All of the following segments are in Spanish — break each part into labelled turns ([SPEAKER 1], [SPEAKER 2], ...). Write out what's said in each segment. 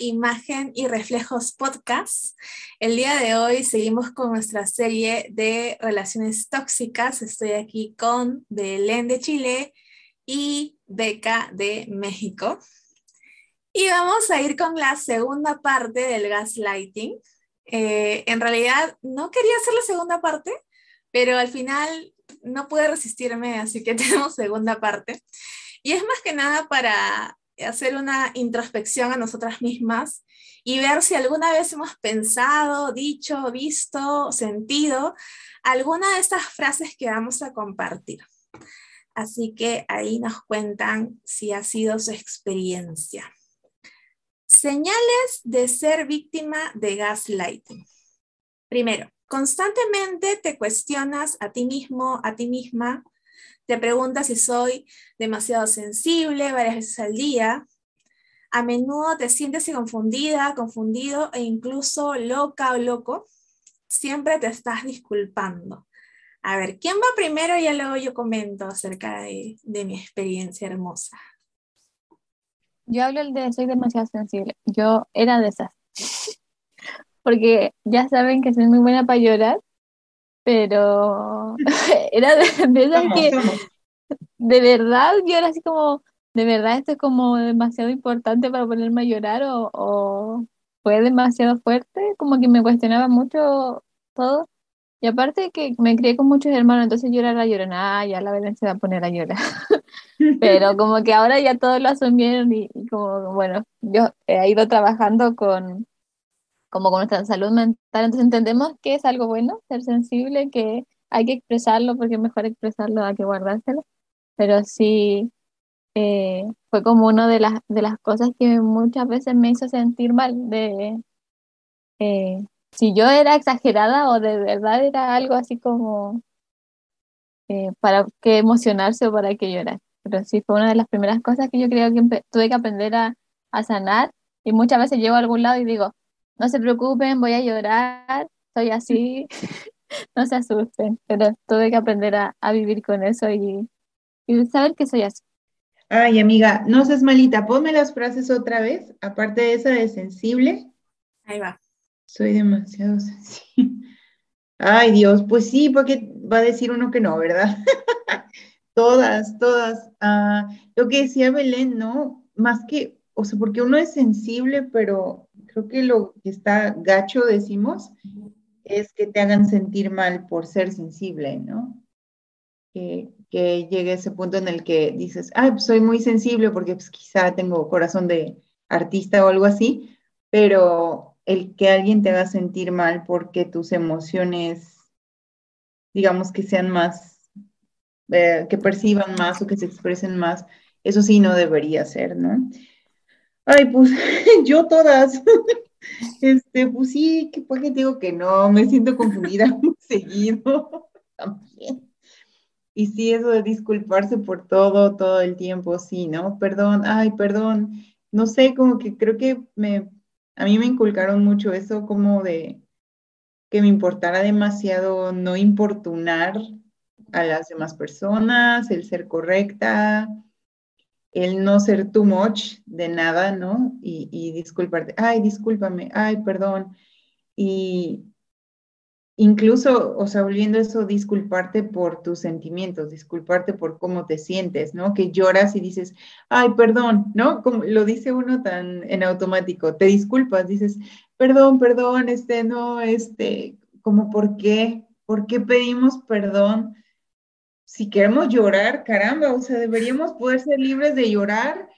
[SPEAKER 1] Imagen y Reflejos Podcast. El día de hoy seguimos con nuestra serie de relaciones tóxicas. Estoy aquí con Belén de Chile y Beca de México. Y vamos a ir con la segunda parte del gaslighting. Eh, en realidad no quería hacer la segunda parte, pero al final no pude resistirme, así que tenemos segunda parte. Y es más que nada para hacer una introspección a nosotras mismas y ver si alguna vez hemos pensado, dicho, visto, sentido alguna de estas frases que vamos a compartir. Así que ahí nos cuentan si ha sido su experiencia. Señales de ser víctima de gaslighting. Primero, constantemente te cuestionas a ti mismo, a ti misma, te preguntas si soy demasiado sensible varias veces al día. A menudo te sientes confundida, confundido e incluso loca o loco. Siempre te estás disculpando. A ver, ¿quién va primero? Y luego yo comento acerca de, mi experiencia hermosa.
[SPEAKER 2] Yo hablo el de soy demasiado sensible. Yo era de esas. Porque ya saben que soy muy buena para llorar pero era de, esas que de verdad yo era así como, de verdad esto es como demasiado importante para ponerme a llorar o, fue demasiado fuerte, como que me cuestionaba mucho todo. Y aparte que me crié con muchos hermanos, entonces yo era la llorona, ah, ya la verdad se va a poner a llorar. Pero como que ahora ya todos lo asumieron y, y como, bueno, yo he ido trabajando con, como con nuestra salud mental. Entonces entendemos que es algo bueno ser sensible, que hay que expresarlo porque es mejor expresarlo a que guardárselo. Pero sí eh, fue como una de las, de las cosas que muchas veces me hizo sentir mal, de eh, si yo era exagerada o de verdad era algo así como eh, para que emocionarse o para que llorar. Pero sí fue una de las primeras cosas que yo creo que tuve que aprender a, a sanar y muchas veces llego a algún lado y digo, no se preocupen, voy a llorar, soy así, no se asusten, pero tuve que aprender a, vivir con eso y, saber que soy así.
[SPEAKER 3] Ay, amiga, no seas malita, ponme las frases otra vez, aparte de esa de sensible.
[SPEAKER 1] Ahí va.
[SPEAKER 3] Soy demasiado sensible. Ay, Dios, pues sí, porque va a decir uno que no, ¿verdad? todas, todas. Ah, lo que decía Belén, ¿no? Más que, o sea, porque uno es sensible, pero creo que lo que está gacho, decimos, es que te hagan sentir mal por ser sensible, ¿no? Que, que llegue ese punto en el que dices, ay, pues soy muy sensible porque pues, quizá tengo corazón de artista o algo así, pero el que alguien te haga sentir mal porque tus emociones, digamos que sean más, eh, que perciban más o que se expresen más, eso sí no debería ser, ¿no? Ay, pues yo todas. Este, pues sí, que pues digo que no, me siento confundida muy seguido también. Y sí, eso de disculparse por todo, todo el tiempo, sí, ¿no? Perdón, ay, perdón. No sé, como que creo que me, a mí me inculcaron mucho eso como de que me importara demasiado no importunar a las demás personas, el ser correcta, el no ser too much de nada, ¿no? Y, disculparte, ay, discúlpame, ay, perdón. Y incluso, o sea, volviendo eso, disculparte por tus sentimientos, disculparte por cómo te sientes, ¿no? Que lloras y dices, ay, perdón, ¿no? Como lo dice uno tan en automático, te disculpas, dices, perdón, perdón, este, no, este, como, ¿por qué? ¿Por qué pedimos perdón? Si queremos llorar, caramba, o sea, deberíamos poder ser libres de llorar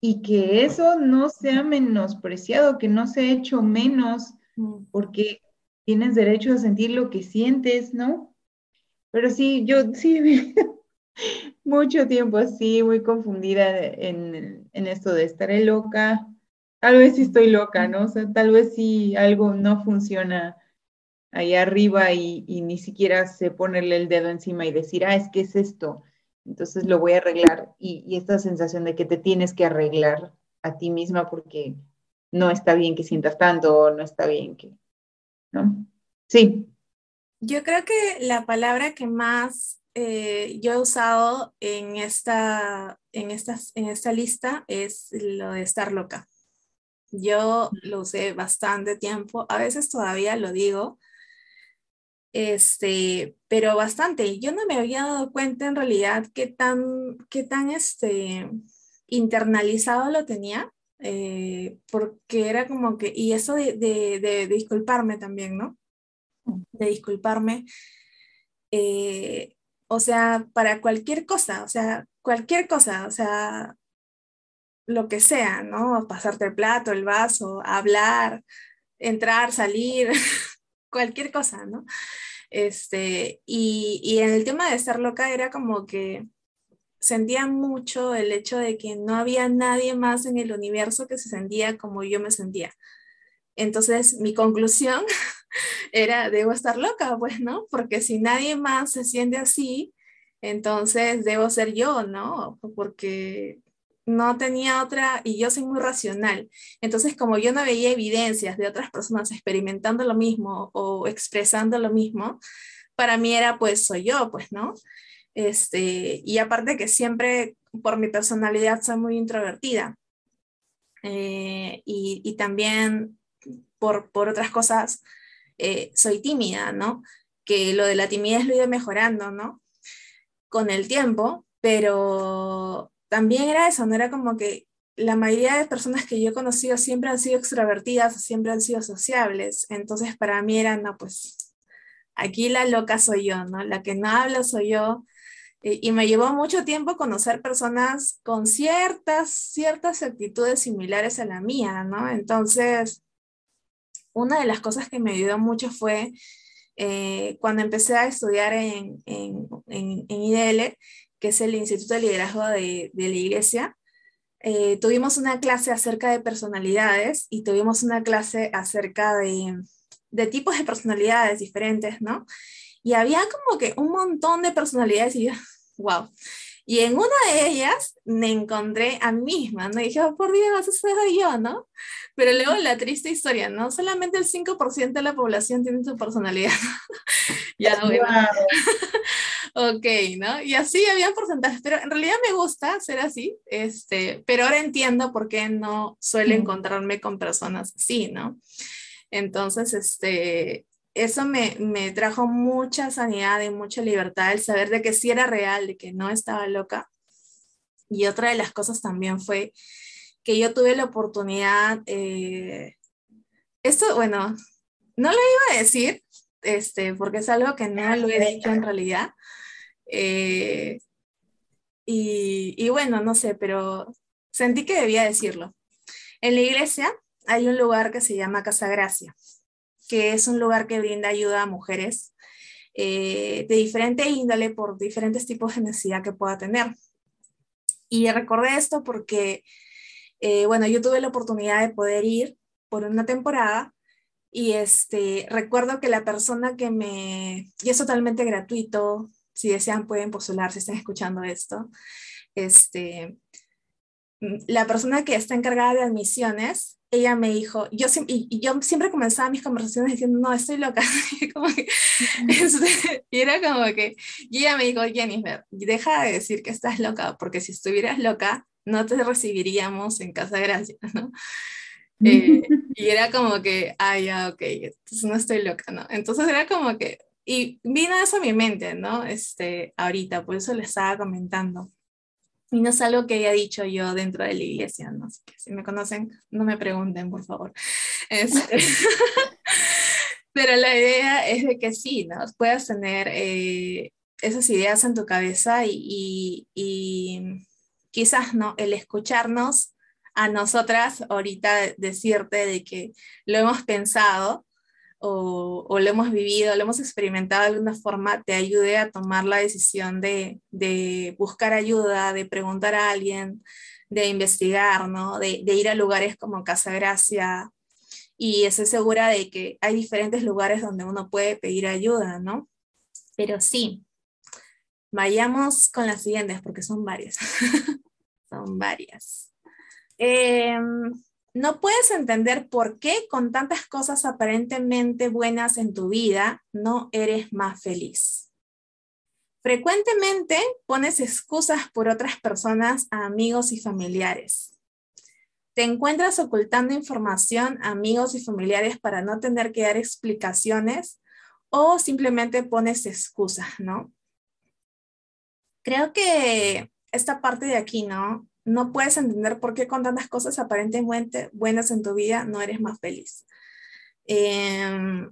[SPEAKER 3] y que eso no sea menospreciado, que no sea hecho menos, mm. porque tienes derecho a sentir lo que sientes, ¿no? Pero sí, yo sí mucho tiempo así, muy confundida en, en esto de estar loca. Tal vez sí estoy loca, ¿no? O sea, tal vez sí algo no funciona ahí arriba y, ni siquiera sé ponerle el dedo encima y decir, ah, es que es esto, entonces lo voy a arreglar. Y, esta sensación de que te tienes que arreglar a ti misma porque no está bien que sientas tanto, no está bien que, ¿no? Sí.
[SPEAKER 1] Yo creo que la palabra que más eh, yo he usado en esta, en, estas, en esta lista es lo de estar loca. Yo lo usé bastante tiempo, a veces todavía lo digo, este, pero bastante. Yo no me había dado cuenta en realidad qué tan, qué tan este, internalizado lo tenía, eh, porque era como que, y eso de, de, disculparme también, ¿no? De disculparme, eh, o sea, para cualquier cosa, o sea, cualquier cosa, o sea, lo que sea, ¿no? Pasarte el plato, el vaso, hablar, entrar, salir, cualquier cosa, ¿no? Este, y, y en el tema de estar loca era como que sentía mucho el hecho de que no había nadie más en el universo que se sentía como yo me sentía. Entonces, mi conclusión era, debo estar loca, pues, ¿no? Porque si nadie más se siente así, entonces debo ser yo, ¿no? Porque no tenía otra, y yo soy muy racional. Entonces, como yo no veía evidencias de otras personas experimentando lo mismo o expresando lo mismo, para mí era, pues, soy yo, pues, ¿no? Este, y aparte que siempre, por mi personalidad, soy muy introvertida. Eh, y, también por, por otras cosas, eh, soy tímida, ¿no? Que lo de la timidez lo he ido mejorando, ¿no? Con el tiempo, pero también era eso, no era como que la mayoría de personas que yo he conocido siempre han sido extrovertidas, siempre han sido sociables, entonces para mí era, no, pues aquí la loca soy yo, ¿no? La que no habla soy yo, y me llevó mucho tiempo conocer personas con ciertas, ciertas actitudes similares a la mía, ¿no? Entonces, una de las cosas que me ayudó mucho fue eh, cuando empecé a estudiar en, en, en, IDL, que es el Instituto de Liderazgo de, de la Iglesia, eh, tuvimos una clase acerca de personalidades y tuvimos una clase acerca de, de tipos de personalidades diferentes, ¿no? Y había como que un montón de personalidades y yo, wow. Y en una de ellas me encontré a mí misma, ¿no? Y dije, oh, por Dios, eso soy yo, ¿no? Pero luego la triste historia, ¿no? Solamente el 5% de la población tiene su personalidad. ya, bueno. Ok, ¿no? Y así había porcentajes, pero en realidad me gusta ser así, este, pero ahora entiendo por qué no suele encontrarme con personas así, ¿no? Entonces, este, eso me, me, trajo mucha sanidad y mucha libertad, el saber de que sí era real, de que no estaba loca. Y otra de las cosas también fue que yo tuve la oportunidad, eh, esto, bueno, no lo iba a decir, este, porque es algo que no lo he dicho en realidad. Eh, y, y bueno, no sé, pero sentí que debía decirlo. En la iglesia hay un lugar que se llama Casa Gracia que es un lugar que brinda ayuda a mujeres eh, de diferente índole por diferentes tipos de necesidad que pueda tener. Y recordé esto porque, eh, bueno, yo tuve la oportunidad de poder ir por una temporada y este, recuerdo que la persona que me, y es totalmente gratuito, si desean pueden postular si están escuchando esto, este, la persona que está encargada de admisiones ella me dijo, yo, y, yo siempre comenzaba mis conversaciones diciendo, no, estoy loca. Este, y, era como que, y ella me dijo, Jennifer, deja de decir que estás loca, porque si estuvieras loca, no te recibiríamos en Casa Gracia, ¿no? Eh, y era como que, ah, ya, ok, entonces no estoy loca, ¿no? Entonces era como que, y vino eso a mi mente, ¿no? Este, ahorita, por eso le estaba comentando. Y no es algo que haya dicho yo dentro de la iglesia, ¿no? Así que si me conocen, no me pregunten, por favor. Este, pero la idea es de que sí, ¿no? Puedas tener eh, esas ideas en tu cabeza y, y, quizás, ¿no? El escucharnos a nosotras ahorita decirte de que lo hemos pensado o, lo hemos vivido, lo hemos experimentado de alguna forma, te ayude a tomar la decisión de, de buscar ayuda, de preguntar a alguien, de investigar, ¿no? de, de ir a lugares como Casa Gracia, y estoy segura de que hay diferentes lugares donde uno puede pedir ayuda, ¿no? Pero sí, vayamos con las siguientes porque son varias. son varias. Eh, no puedes entender por qué con tantas cosas aparentemente buenas en tu vida no eres más feliz. Frecuentemente pones excusas por otras personas amigos y familiares. Te encuentras ocultando información a amigos y familiares para no tener que dar explicaciones o simplemente pones excusas, ¿no? Creo que esta parte de aquí, ¿no? No puedes entender por qué con tantas cosas aparentemente buenas en tu vida no eres más feliz. Eh,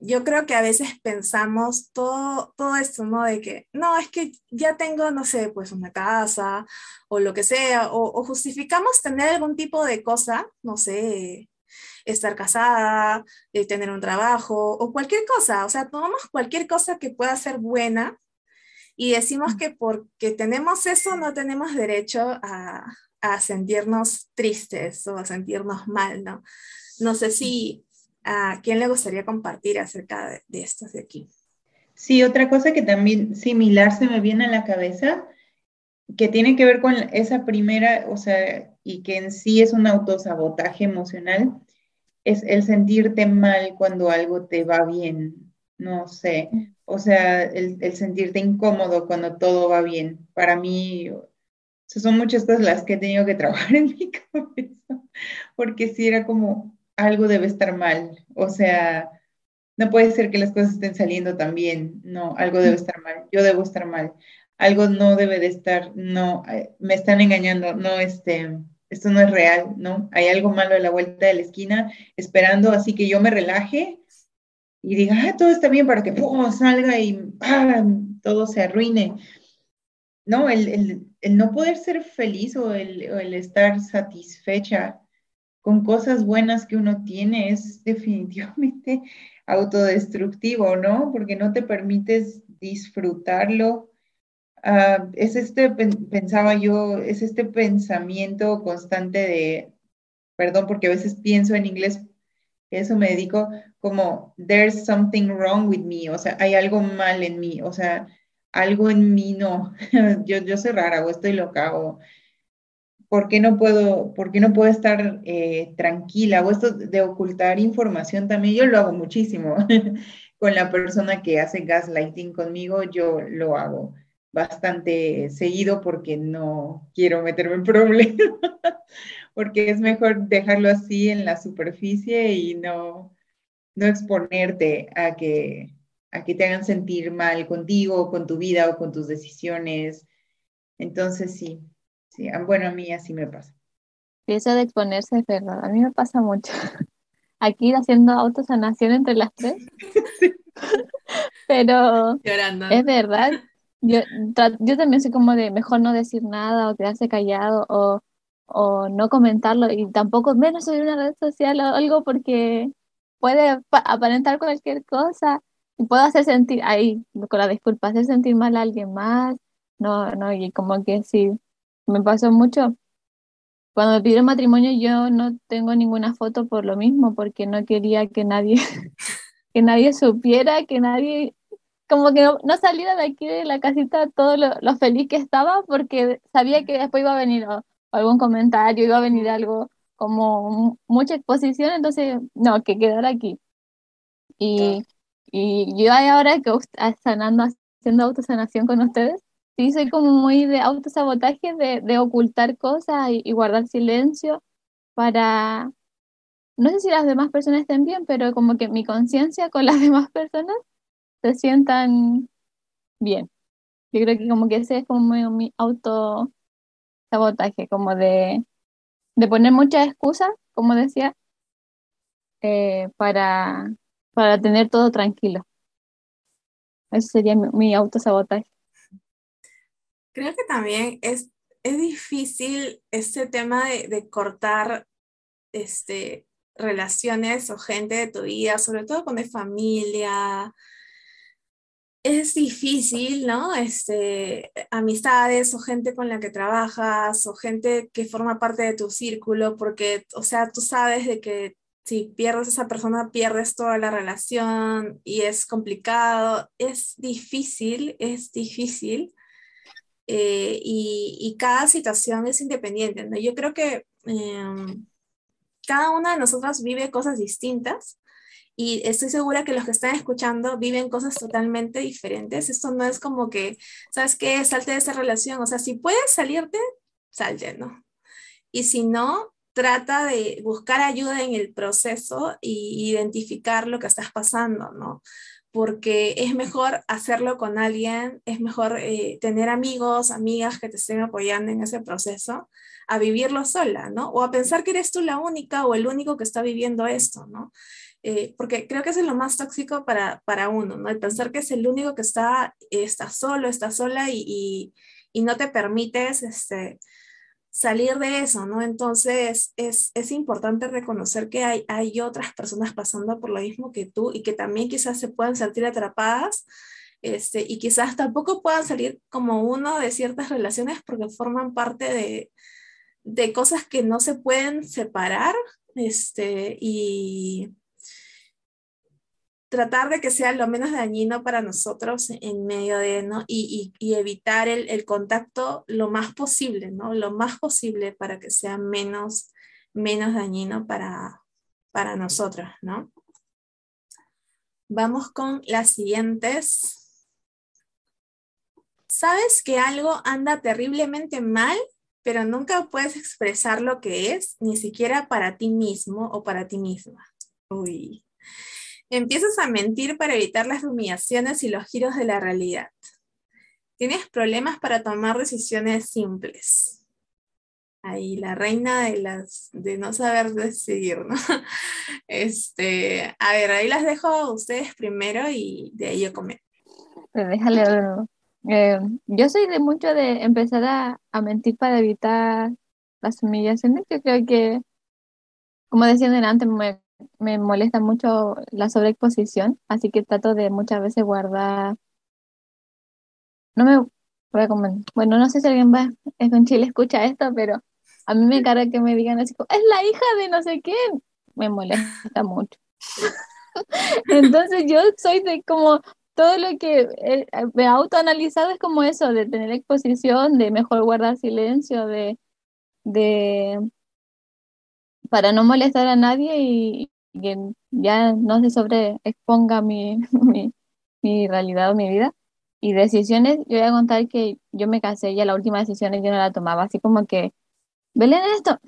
[SPEAKER 1] yo creo que a veces pensamos todo, todo esto, ¿no? De que, no, es que ya tengo, no sé, pues una casa o lo que sea, o, justificamos tener algún tipo de cosa, no sé, estar casada, eh, tener un trabajo o cualquier cosa, o sea, tomamos cualquier cosa que pueda ser buena y decimos que porque tenemos eso no tenemos derecho a, a sentirnos tristes o a sentirnos mal, ¿no? No sé si ¿A quién le gustaría compartir acerca de, de estos de aquí?
[SPEAKER 3] Sí, otra cosa que también similar se me viene a la cabeza, que tiene que ver con esa primera, o sea, y que en sí es un autosabotaje emocional, es el sentirte mal cuando algo te va bien, no sé, o sea, el, el sentirte incómodo cuando todo va bien. Para mí, son muchas cosas las que he tenido que trabajar en mi cabeza, porque si era como, algo debe estar mal. O sea, no puede ser que las cosas estén saliendo tan bien. No, algo debe estar mal. Yo debo estar mal. Algo no debe de estar, no, eh, me están engañando, no, este, esto no es real, ¿no? Hay algo malo a la vuelta de la esquina esperando, así que yo me relaje y diga, ah, todo está bien para que salga y ah, todo se arruine. No, el, no poder ser feliz o el, o el estar satisfecha con cosas buenas que uno tiene es definitivamente autodestructivo, ¿no? Porque no te permites disfrutarlo. Ah, es este, pensaba yo, es este pensamiento constante de, perdón, porque a veces pienso en inglés, eso me dedico como, there's something wrong with me, o sea, hay algo mal en mí, o sea, algo en mí no, yo, yo soy rara o estoy loca o ¿por qué no puedo, por no puedo estar eh, tranquila? O esto de ocultar información también, yo lo hago muchísimo. Con la persona que hace gaslighting conmigo, yo lo hago bastante seguido porque no quiero meterme en problemas, porque es mejor dejarlo así en la superficie y no, no exponerte a que, a que te hagan sentir mal contigo, con tu vida o con tus decisiones. Entonces, sí, Sí, ah, bueno, a mí así me pasa.
[SPEAKER 2] Eso de exponerse es verdad, a mí me pasa mucho. Aquí haciendo autosanación entre las tres. Pero es verdad. Yo, yo también soy como de mejor no decir nada o quedarse callado o, o no comentarlo y tampoco menos subir una red social o algo porque puede aparentar cualquier cosa y puedo hacer sentir ahí, con la disculpa, hacer sentir mal a alguien más. No, no, y como que sí, me pasó mucho. Cuando me pidieron matrimonio yo no tengo ninguna foto por lo mismo, porque no quería que nadie, que nadie supiera, que nadie, como que no, saliera de aquí de la casita todo lo, feliz que estaba, porque sabía que después iba a venir algún comentario, iba a venir algo como mucha exposición, entonces, no, que quedara aquí. Y, y yo ahora que sanando, haciendo autosanación con ustedes, Sí, soy como muy de autosabotaje, de, de ocultar cosas y, guardar silencio para, no sé si las demás personas estén bien, pero como que mi conciencia con las demás personas se sientan bien. Yo creo que como que ese es como mi, mi autosabotaje, como de, de poner muchas excusas, como decía, eh, para, para tener todo tranquilo. Ese sería mi, mi autosabotaje.
[SPEAKER 1] Creo que también es, es difícil este tema de, cortar este, relaciones o gente de tu vida, sobre todo con es familia. Es difícil, ¿no? Este, amistades o gente con la que trabajas o gente que forma parte de tu círculo, porque, o sea, tú sabes de que si pierdes a esa persona, pierdes toda la relación y es complicado, es difícil, es difícil. Eh, y, cada situación es independiente, ¿no? Yo creo que em, cada una de nosotras vive cosas distintas y estoy segura que los que están escuchando viven cosas totalmente diferentes. Esto no es como que, ¿sabes qué? Salte de esa relación. O sea, si puedes salirte, salte, ¿no? Y si no, trata de buscar ayuda en el proceso y identificar lo que estás pasando, ¿no? Porque es mejor hacerlo con alguien, es mejor eh, tener amigos, amigas que te estén apoyando en ese proceso, a vivirlo sola, ¿no? O a pensar que eres tú la única o el único que está viviendo esto, ¿no? Eh, porque creo que es lo más tóxico para, para uno, ¿no? El pensar que es el único que está, está solo, está sola y, y, y no te permites este, salir de eso, ¿no? Entonces es, es importante reconocer que hay, hay otras personas pasando por lo mismo que tú y que también quizás se puedan sentir atrapadas. Este, y quizás tampoco puedan salir como uno de ciertas relaciones porque forman parte de, de cosas que no se pueden separar este, y, tratar de que sea lo menos dañino para nosotros en medio de, ¿no? Y, y, evitar el, el, contacto lo más posible, ¿no? Lo más posible para que sea menos, menos dañino para, para nosotros, ¿no? Vamos con las siguientes. ¿Sabes que algo anda terriblemente mal, pero nunca puedes expresar lo que es, ni siquiera para ti mismo o para ti misma? Uy, Empiezas a mentir para evitar las humillaciones y los giros de la realidad. Tienes problemas para tomar decisiones simples. Ahí la reina de las de no saber decidir, ¿no? Este, a ver, ahí las dejo a ustedes primero y de ahí yo comento.
[SPEAKER 2] Déjale eh, yo soy de mucho de empezar a, a mentir para evitar las humillaciones. Yo creo que, como decían antes, me me molesta mucho la sobreexposición, así que trato de muchas veces guardar. No me comer. Bueno, no sé si alguien va en Chile escucha esto, pero a mí me carga que me digan así, es la hija de no sé qué. Me molesta mucho. Entonces yo soy de como todo lo que eh, me he autoanalizado es como eso, de tener exposición, de mejor guardar silencio, de, de para no molestar a nadie y, que ya no se sobreexponga mi, mi, mi realidad o mi vida. Y decisiones, yo voy a contar que yo me casé y la última decisión yo no la tomaba, así como que, Belén esto,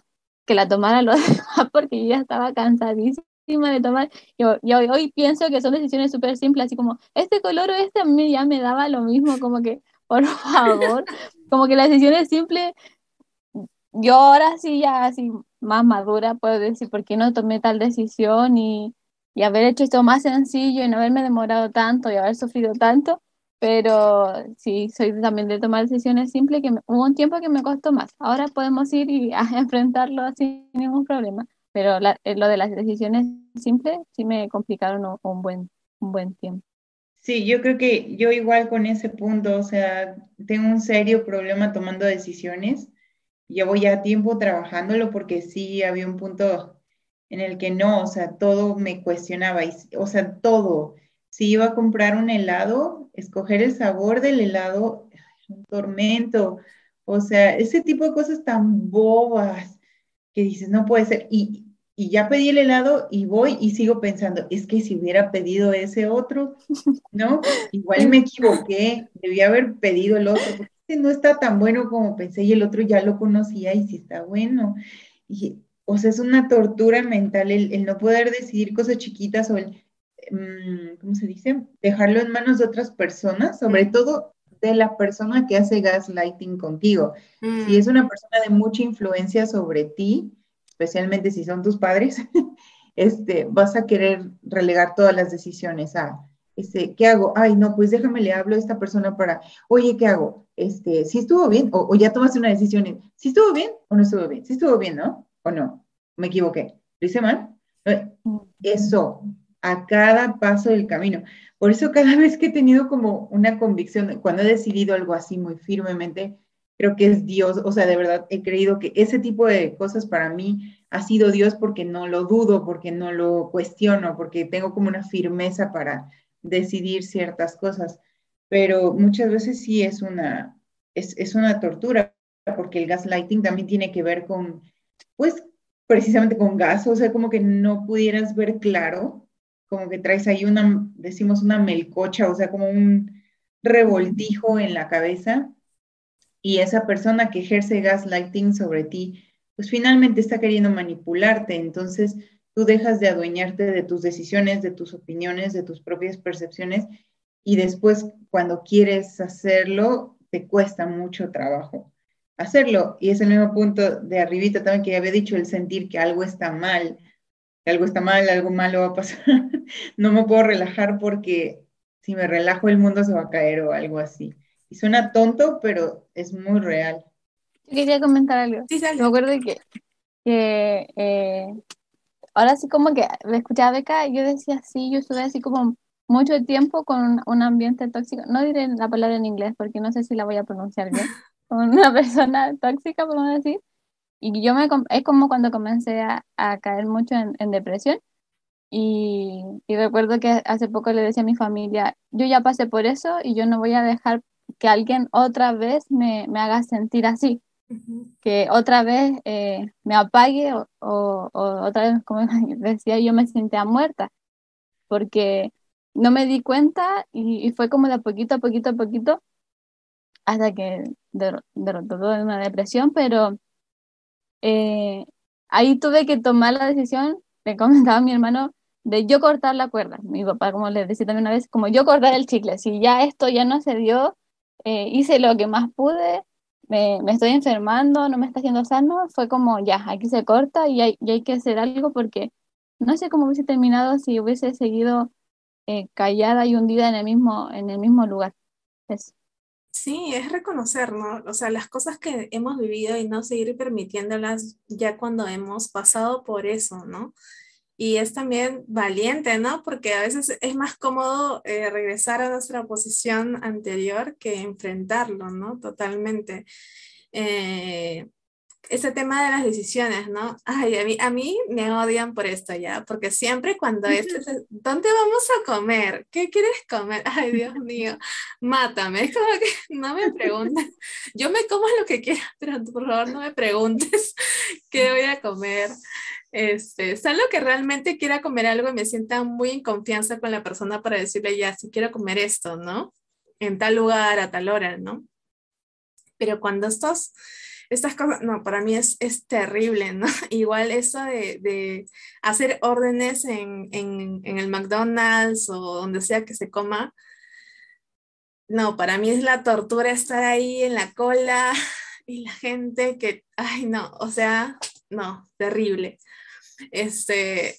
[SPEAKER 2] que la tomara los demás porque yo ya estaba cansadísima de tomar. Yo, yo hoy pienso que son decisiones súper simples, así como, este color o este a mí ya me daba lo mismo, como que, por favor, como que las decisiones simples, yo ahora sí ya así más madura, puedo decir, ¿por qué no tomé tal decisión y, y haber hecho esto más sencillo y no haberme demorado tanto y haber sufrido tanto? Pero sí, soy también de tomar decisiones simples, que hubo un tiempo que me costó más. Ahora podemos ir y a enfrentarlo sin ningún problema. Pero eh, lo de las decisiones simples sí me complicaron un, un, buen, un buen tiempo.
[SPEAKER 3] Sí, yo creo que yo igual con ese punto, o sea, tengo un serio problema tomando decisiones llevo ya tiempo trabajándolo porque sí había un punto en el que no, o sea, todo me cuestionaba, o sea, todo. Si iba a comprar un helado, escoger el sabor del helado, un tormento, o sea, ese tipo de cosas tan bobas que dices, no puede ser. Y, y ya pedí el helado y voy y sigo pensando, es que si hubiera pedido ese otro, ¿no? Igual me equivoqué, debía haber pedido el otro, no está tan bueno como pensé y el otro ya lo conocía y sí está bueno. Y, o sea, es una tortura mental el, no poder decidir cosas chiquitas o el, mm, ¿cómo se dice? Dejarlo en manos de otras personas, sobre todo de la persona que hace gaslighting contigo. Si mm. es una persona de mucha influencia sobre ti, especialmente si son tus padres, este, vas a querer relegar todas las decisiones a, este, ¿qué hago? Ay, no, pues déjame, le hablo a esta persona para, oye, ¿qué hago? Este, ¿sí estuvo bien? O, ya tomaste una decisión, ¿sí estuvo bien o no estuvo bien? ¿Sí estuvo bien, no? ¿O no? ¿Me equivoqué? ¿Lo hice mal? Eso, a cada paso del camino. Por eso cada vez que he tenido como una convicción, cuando he decidido algo así muy firmemente, creo que es Dios, o sea, de verdad he creído que ese tipo de cosas para mí ha sido Dios porque no lo dudo, porque no lo cuestiono, porque tengo como una firmeza para decidir ciertas cosas, pero muchas veces sí es una, es, es una tortura, porque el gaslighting también tiene que ver con, pues, precisamente con gas, o sea, como que no pudieras ver claro como que traes ahí una, decimos una melcocha, o sea, como un revoltijo en la cabeza y esa persona que ejerce gaslighting sobre ti, pues finalmente está queriendo manipularte, entonces tú dejas de adueñarte de tus decisiones, de tus opiniones, de tus propias percepciones y después cuando quieres hacerlo, te cuesta mucho trabajo hacerlo. Y es el mismo punto de arribita también que había dicho, el sentir que algo está mal, que algo está mal, algo malo va a pasar. no me puedo relajar porque si me relajo el mundo se va a caer o algo así. Y suena tonto, pero es muy real.
[SPEAKER 2] quería comentar algo.
[SPEAKER 1] Sí,
[SPEAKER 2] Me acuerdo que, que eh, ahora sí como que me escuchaba Beca, yo decía sí, yo estuve así como mucho tiempo con un, ambiente tóxico. No diré la palabra en inglés porque no sé si la voy a pronunciar bien. una persona tóxica, por decir. Y yo me, es como cuando comencé a, a caer mucho en, en depresión. Y, y, recuerdo que hace poco le decía a mi familia, yo ya pasé por eso y yo no voy a dejar que alguien otra vez me, me haga sentir así, que otra vez eh, me apague o, otra vez, como decía, yo me sentía muerta, porque no me di cuenta y, fue como de poquito a poquito a poquito hasta que derrotó de una depresión, pero eh, ahí tuve que tomar la decisión, le comentaba mi hermano, de yo cortar la cuerda. Mi papá, como le decía también una vez, como yo cortar el chicle. Si ya esto ya no se dio, eh, hice lo que más pude, me, me, estoy enfermando, no me está haciendo sano, fue como ya, aquí se corta y hay, y hay que hacer algo porque no sé cómo hubiese terminado si hubiese seguido eh, callada y hundida en el mismo, en el mismo lugar.
[SPEAKER 1] Sí, es reconocer, ¿no? O sea, las cosas que hemos vivido y no seguir permitiéndolas ya cuando hemos pasado por eso, ¿no? Y es también valiente, ¿no? Porque a veces es más cómodo eh, regresar a nuestra posición anterior que enfrentarlo, ¿no? Totalmente. Eh, ese tema de las decisiones, ¿no? Ay, a mí, a mí me odian por esto ya, porque siempre cuando es, ¿dónde vamos a comer? ¿Qué quieres comer? Ay, Dios mío, mátame. Es como que no me preguntes. Yo me como lo que quiera, pero por favor no me preguntes qué voy a comer. Este, lo que realmente quiera comer algo y me sienta muy en confianza con la persona para decirle ya, si quiero comer esto, ¿no? En tal lugar, a tal hora, ¿no? Pero cuando estos estas cosas, no, para mí es, es terrible, ¿no? Igual eso de, de hacer órdenes en, en, en, el McDonald's o donde sea que se coma, no, para mí es la tortura estar ahí en la cola y la gente que, ay, no, o sea, no, terrible. Este,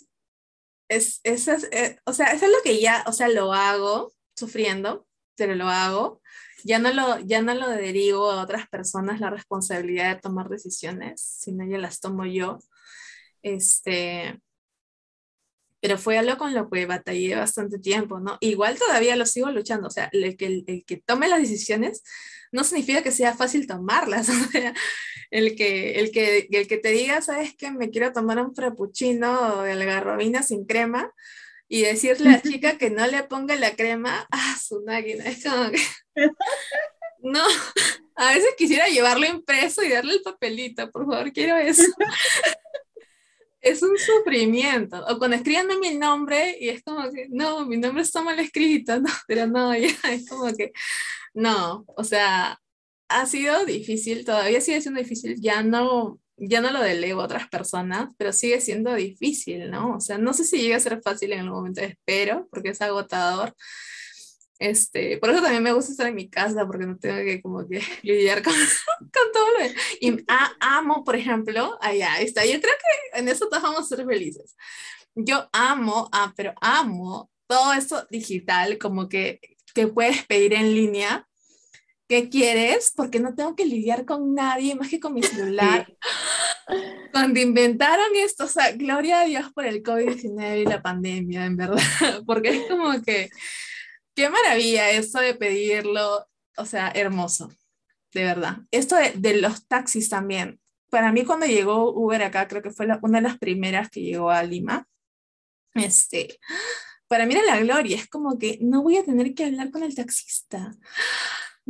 [SPEAKER 1] es, es, es eh, o sea, eso es lo que ya, o sea, lo hago sufriendo, pero lo hago ya no lo, ya no lo derivo a otras personas la responsabilidad de tomar decisiones, sino ya las tomo yo. Este, pero fue algo con lo que batallé bastante tiempo, ¿no? Igual todavía lo sigo luchando, o sea, el que, el, que tome las decisiones no significa que sea fácil tomarlas, o sea, el que, el que, el que te diga, sabes que me quiero tomar un frappuccino de algarrobina sin crema, y decirle a la chica que no le ponga la crema, ah, su máquina, es como que... No, a veces quisiera llevarlo impreso y darle el papelito, por favor, quiero eso. Es un sufrimiento. O cuando escriben mi nombre y es como que, no, mi nombre está mal escrito, no, pero no, ya es como que, no, o sea, ha sido difícil, todavía sigue siendo difícil, ya no, ya no lo delego a otras personas, pero sigue siendo difícil, ¿no? O sea, no sé si llega a ser fácil en algún momento, espero, porque es agotador. Este, por eso también me gusta estar en mi casa, porque no tengo que como que lidiar con, con todo lo Y amo, por ejemplo, allá está, yo creo que en eso todos vamos a ser felices. Yo amo, ah, pero amo todo esto digital, como que, que puedes pedir en línea, ¿qué quieres? Porque no tengo que lidiar con nadie más que con mi celular. Cuando inventaron esto, o sea, gloria a Dios por el COVID-19 y la pandemia, en verdad, porque es como que, qué maravilla eso de pedirlo, o sea, hermoso, de verdad. Esto de, los taxis también. Para mí cuando llegó Uber acá, creo que fue una de las primeras que llegó a Lima, este, para mí era la gloria, es como que no voy a tener que hablar con el taxista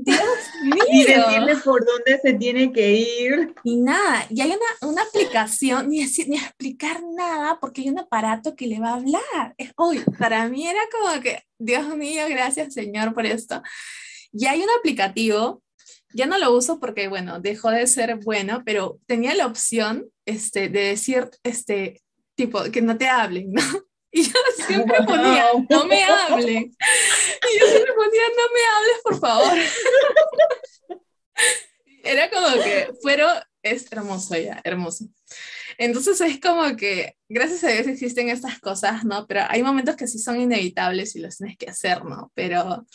[SPEAKER 1] Dios mío.
[SPEAKER 3] decirle por dónde se tiene que ir.
[SPEAKER 1] Y nada, y hay una, una aplicación, ni, decir, ni explicar nada, porque hay un aparato que le va a hablar. Es, uy, para mí era como que, Dios mío, gracias Señor por esto. Y hay un aplicativo, ya no lo uso porque, bueno, dejó de ser bueno, pero tenía la opción este, de decir, este, tipo, que no te hablen, ¿no? Y yo siempre ponía, no me hablen. Y yo siempre ponía, no me hables, por favor. Era como que, pero es hermoso ya, hermoso. Entonces es como que, gracias a Dios existen estas cosas, ¿no? Pero hay momentos que sí son inevitables y los tienes que hacer, ¿no? Pero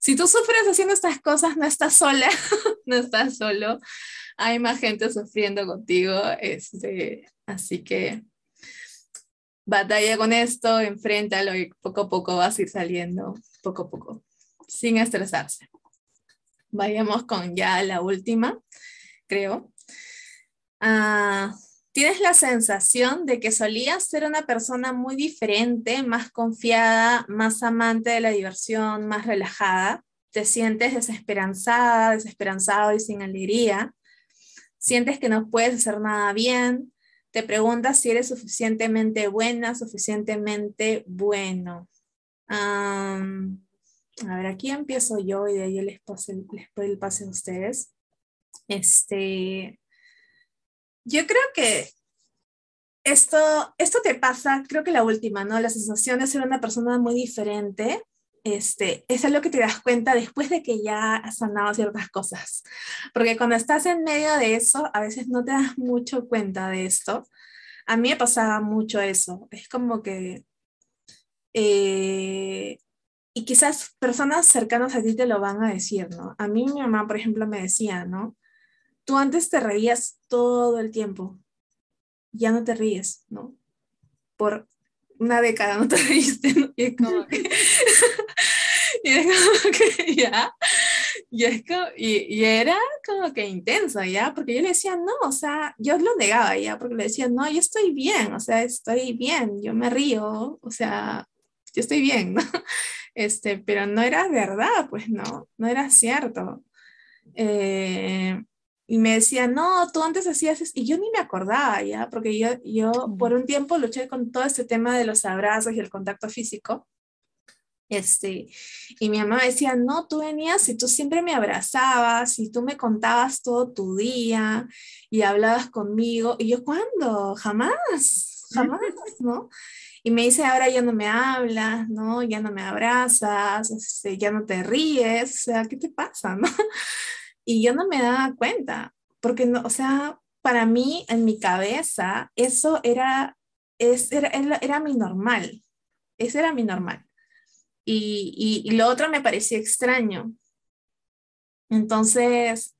[SPEAKER 1] si tú sufres haciendo estas cosas, no estás sola, no estás solo. Hay más gente sufriendo contigo, este, así que batalla con esto, enfréntalo y poco a poco vas a ir saliendo, poco a poco, sin estresarse. Vayamos con ya la última, creo. Ah, ¿Tienes la sensación de que solías ser una persona muy diferente, más confiada, más amante de la diversión, más relajada? ¿Te sientes desesperanzada, desesperanzado y sin alegría? ¿Sientes que no puedes hacer nada bien? Te preguntas si eres suficientemente buena, suficientemente bueno. A ver, aquí empiezo yo y de ahí les, pase, les doy el pase a ustedes. Este, yo creo que esto, esto te pasa, creo que la última, ¿no? La sensación de ser una persona muy diferente. Este, es lo que te das cuenta después de que ya has sanado ciertas cosas. Porque cuando estás en medio de eso, a veces no te das mucho cuenta de esto. A mí me pasaba mucho eso. Es como que... Eh, y quizás personas cercanas a ti te lo van a decir, ¿no? A mí mi mamá, por ejemplo, me decía, ¿no? Tú antes te reías todo el tiempo. Ya no te ríes, ¿no? Por una década no te reíste, ¿no? Y es como que... y es como que ya, y, es como, y, y, era como que intenso, ¿ya? Porque yo le decía, no, o sea, yo lo negaba, ¿ya? Porque le decía, no, yo estoy bien, o sea, estoy bien, yo me río, o sea, yo estoy bien, ¿no? Este, pero no era verdad, pues no, no era cierto. Eh, y me decía, no, tú antes hacías eso, y yo ni me acordaba, ¿ya? Porque yo, yo por un tiempo luché con todo este tema de los abrazos y el contacto físico. Este, y mi mamá decía, no, tú venías y tú siempre me abrazabas y tú me contabas todo tu día y hablabas conmigo. Y yo, ¿cuándo? Jamás, jamás, ¿no? Y me dice, ahora ya no me hablas, ¿no? Ya no me abrazas, este, ya no te ríes, o sea, ¿qué te pasa, no? Y yo no me daba cuenta, porque, no, o sea, para mí, en mi cabeza, eso era, es, era, era, era mi normal, eso era mi normal. Y, y, lo otro me parecía extraño. Entonces,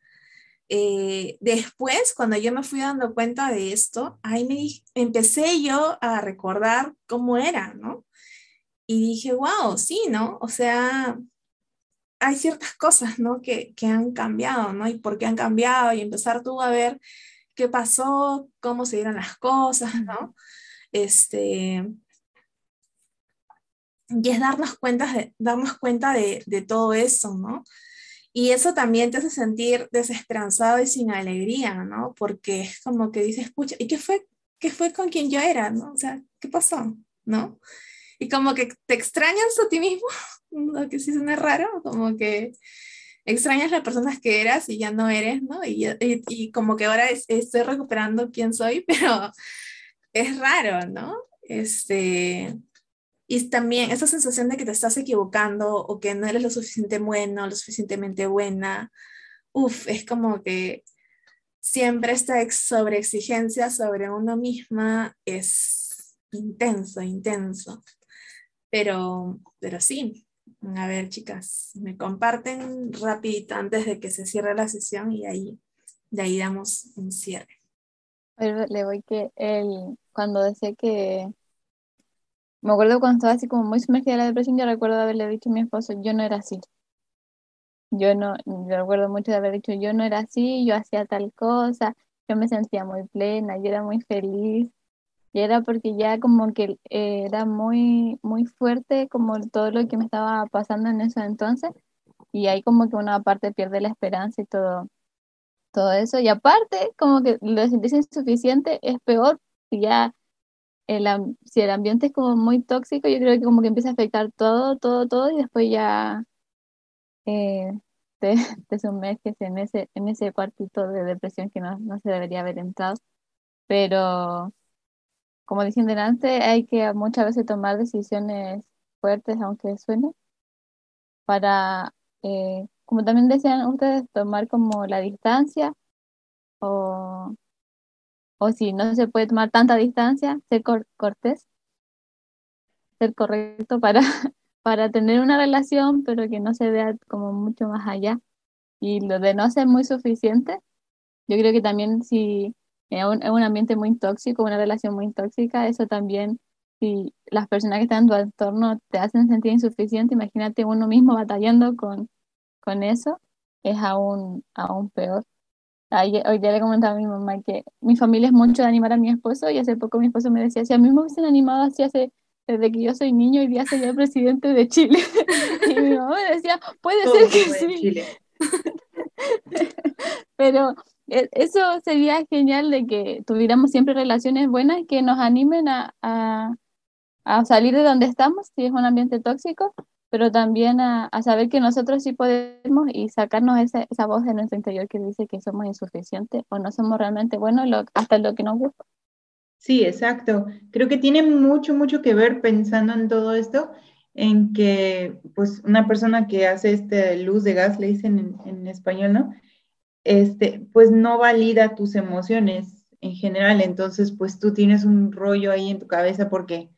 [SPEAKER 1] eh, después, cuando yo me fui dando cuenta de esto, ahí me empecé yo a recordar cómo era, ¿no? Y dije, wow, sí, ¿no? O sea, hay ciertas cosas, ¿no? Que, que han cambiado, ¿no? Y por qué han cambiado y empezar tú a ver qué pasó, cómo se dieron las cosas, ¿no? Este, y es darnos cuenta de, darnos cuenta de, de, todo eso, ¿no? Y eso también te hace sentir desesperanzado y sin alegría, ¿no? Porque es como que dices, pucha, ¿y qué fue, qué fue con quien yo era, ¿no? O sea, ¿qué pasó, ¿no? Y como que te extrañas a ti mismo, lo que sí suena raro, como que extrañas las personas que eras y ya no eres, ¿no? Y, y, y como que ahora es, estoy recuperando quién soy, pero es raro, ¿no? Este, y también esa sensación de que te estás equivocando o que no eres lo suficiente bueno, lo suficientemente buena, uff, es como que siempre esta sobreexigencia sobre uno misma es intenso, intenso. Pero, pero sí, a ver chicas, me comparten rapidito antes de que se cierre la sesión y ahí, de ahí damos un cierre.
[SPEAKER 2] Le voy que él, cuando decía que me acuerdo cuando estaba así como muy sumergida en la depresión, yo recuerdo haberle dicho a mi esposo, yo no era así. Yo no, yo recuerdo mucho de haber dicho, yo no era así, yo hacía tal cosa, yo me sentía muy plena, yo era muy feliz. Y era porque ya como que eh, era muy, muy fuerte como todo lo que me estaba pasando en ese entonces. y ahí como que una parte pierde la esperanza y todo, todo eso. Y aparte, como que lo sentís insuficiente, es peor si ya el, si el ambiente es como muy tóxico, yo creo que como que empieza a afectar todo, todo, todo, y después ya eh, te, te, sumerges en ese, en ese cuartito de depresión que no, no se debería haber entrado. Pero, como dicen delante, hay que muchas veces tomar decisiones fuertes, aunque suene, para, eh, como también decían ustedes, tomar como la distancia o o si no se puede tomar tanta distancia, ser cortés, ser correcto para, para tener una relación, pero que no se vea como mucho más allá. Y lo de no ser muy suficiente, yo creo que también si es un, un ambiente muy tóxico, una relación muy tóxica, eso también, si las personas que están en tu entorno te hacen sentir insuficiente, imagínate uno mismo batallando con, con eso, es aún, aún peor hoy día le comentaba a mi mamá que mi familia es mucho de animar a mi esposo y hace poco mi esposo me decía, si a mí me hubiesen animado así hace, desde que yo soy niño, hoy día sería el presidente de Chile. y mi mamá me decía, puede ser que sí. Pero eso sería genial de que tuviéramos siempre relaciones buenas que nos animen a, a, a salir de donde estamos, si es un ambiente tóxico, pero también a, saber que nosotros sí podemos y sacarnos esa, esa voz de nuestro interior que dice que somos insuficientes o no somos realmente buenos hasta lo que nos gusta.
[SPEAKER 3] Sí, exacto. Creo que tiene mucho, mucho que ver pensando en todo esto, en que pues una persona que hace este luz de gas, le dicen en, en español, ¿no? Este, pues no valida tus emociones en general, entonces pues tú tienes un rollo ahí en tu cabeza porque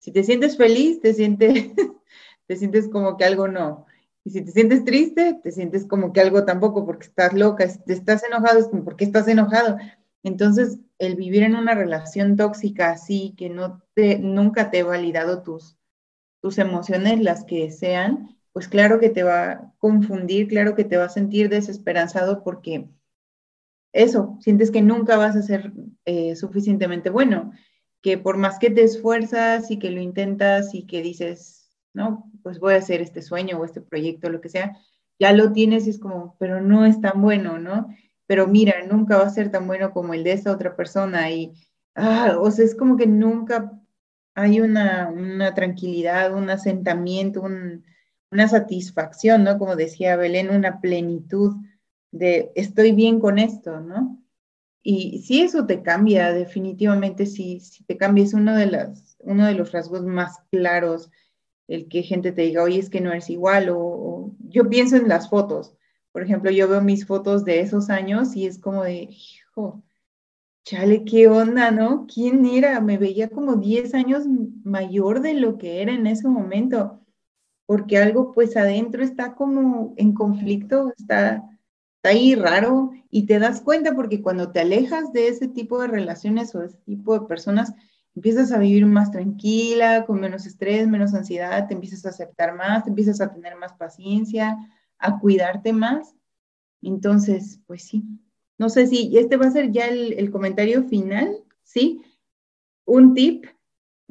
[SPEAKER 3] si te sientes feliz, te sientes te sientes como que algo no. Y si te sientes triste, te sientes como que algo tampoco, porque estás loca. Estás enojado, es como, ¿por qué estás enojado? Entonces, el vivir en una relación tóxica así, que no te, nunca te he validado tus, tus emociones, las que sean, pues claro que te va a confundir, claro que te va a sentir desesperanzado porque eso, sientes que nunca vas a ser eh, suficientemente bueno, que por más que te esfuerzas y que lo intentas y que dices, ¿no? Pues voy a hacer este sueño o este proyecto, lo que sea, ya lo tienes y es como, pero no es tan bueno, ¿no? Pero mira, nunca va a ser tan bueno como el de esa otra persona y, ah, o sea, es como que nunca hay una, una tranquilidad, un asentamiento, una satisfacción, ¿no? Como decía Belén, una plenitud de estoy bien con esto, ¿no? Y si eso te cambia, definitivamente, si, si te cambia, es uno de, las, uno de los rasgos más claros el que gente te diga, oye, es que no eres igual, o, yo pienso en las fotos. Por ejemplo, yo veo mis fotos de esos años y es como de, hijo, chale, ¿qué onda, no? ¿Quién era? Me veía como 10 años mayor de lo que era en ese momento, porque algo pues adentro está como en conflicto, está, está ahí raro y te das cuenta porque cuando te alejas de ese tipo de relaciones o ese tipo de personas, empiezas a vivir más tranquila, con menos estrés, menos ansiedad, te empiezas a aceptar más, te empiezas a tener más paciencia, a cuidarte más. Entonces, pues sí. No sé si este va a ser ya el, comentario final, ¿sí? Un tip,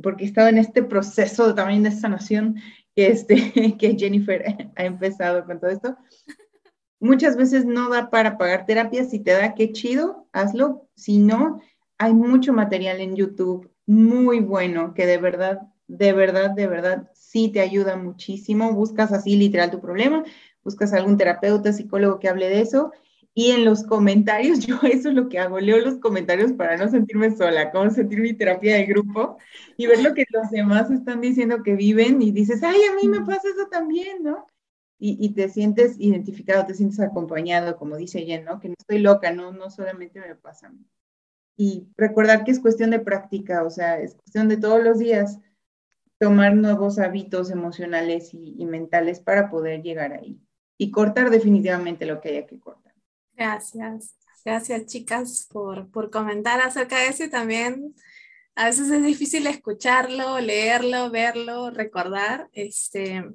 [SPEAKER 3] porque he estado en este proceso también de sanación que, este, que Jennifer ha empezado con todo esto. Muchas veces no da para pagar terapia, si te da, qué chido, hazlo. Si no, hay mucho material en YouTube, muy bueno, que de verdad, de verdad, de verdad, sí te ayuda muchísimo. Buscas así literal tu problema, buscas algún terapeuta, psicólogo que hable de eso. Y en los comentarios, yo eso es lo que hago, leo los comentarios para no sentirme sola, como sentir mi terapia de grupo y ver lo que los demás están diciendo que viven y dices, ay, a mí me pasa eso también, ¿no? Y, y te sientes identificado, te sientes acompañado, como dice Jen, ¿no? Que no estoy loca, no, no solamente me pasa a mí y recordar que es cuestión de práctica, o sea, es cuestión de todos los días tomar nuevos hábitos emocionales y, mentales para poder llegar ahí y cortar definitivamente lo que haya que cortar.
[SPEAKER 1] Gracias, gracias chicas por, por comentar acerca de eso y también a veces es difícil escucharlo, leerlo, verlo, recordar, este,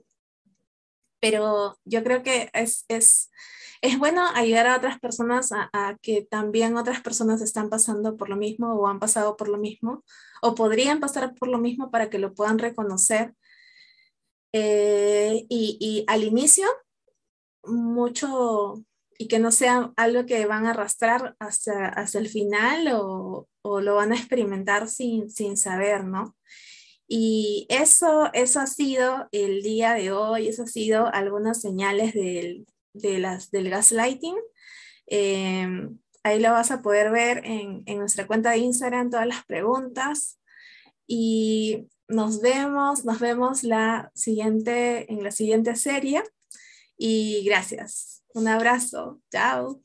[SPEAKER 1] pero yo creo que es, es es bueno ayudar a otras personas a, que también otras personas están pasando por lo mismo o han pasado por lo mismo o podrían pasar por lo mismo para que lo puedan reconocer. Eh, y, al inicio mucho y que no sea algo que van a arrastrar hasta, hasta el final o, o, lo van a experimentar sin, sin saber, ¿no? Y eso, eso ha sido el día de hoy, eso ha sido algunas señales del, de las, del gaslighting. Em, ahí lo vas a poder ver en, en nuestra cuenta de Instagram, todas las preguntas. Y nos vemos, nos vemos la siguiente, en la siguiente serie. Y gracias. Un abrazo. Chao.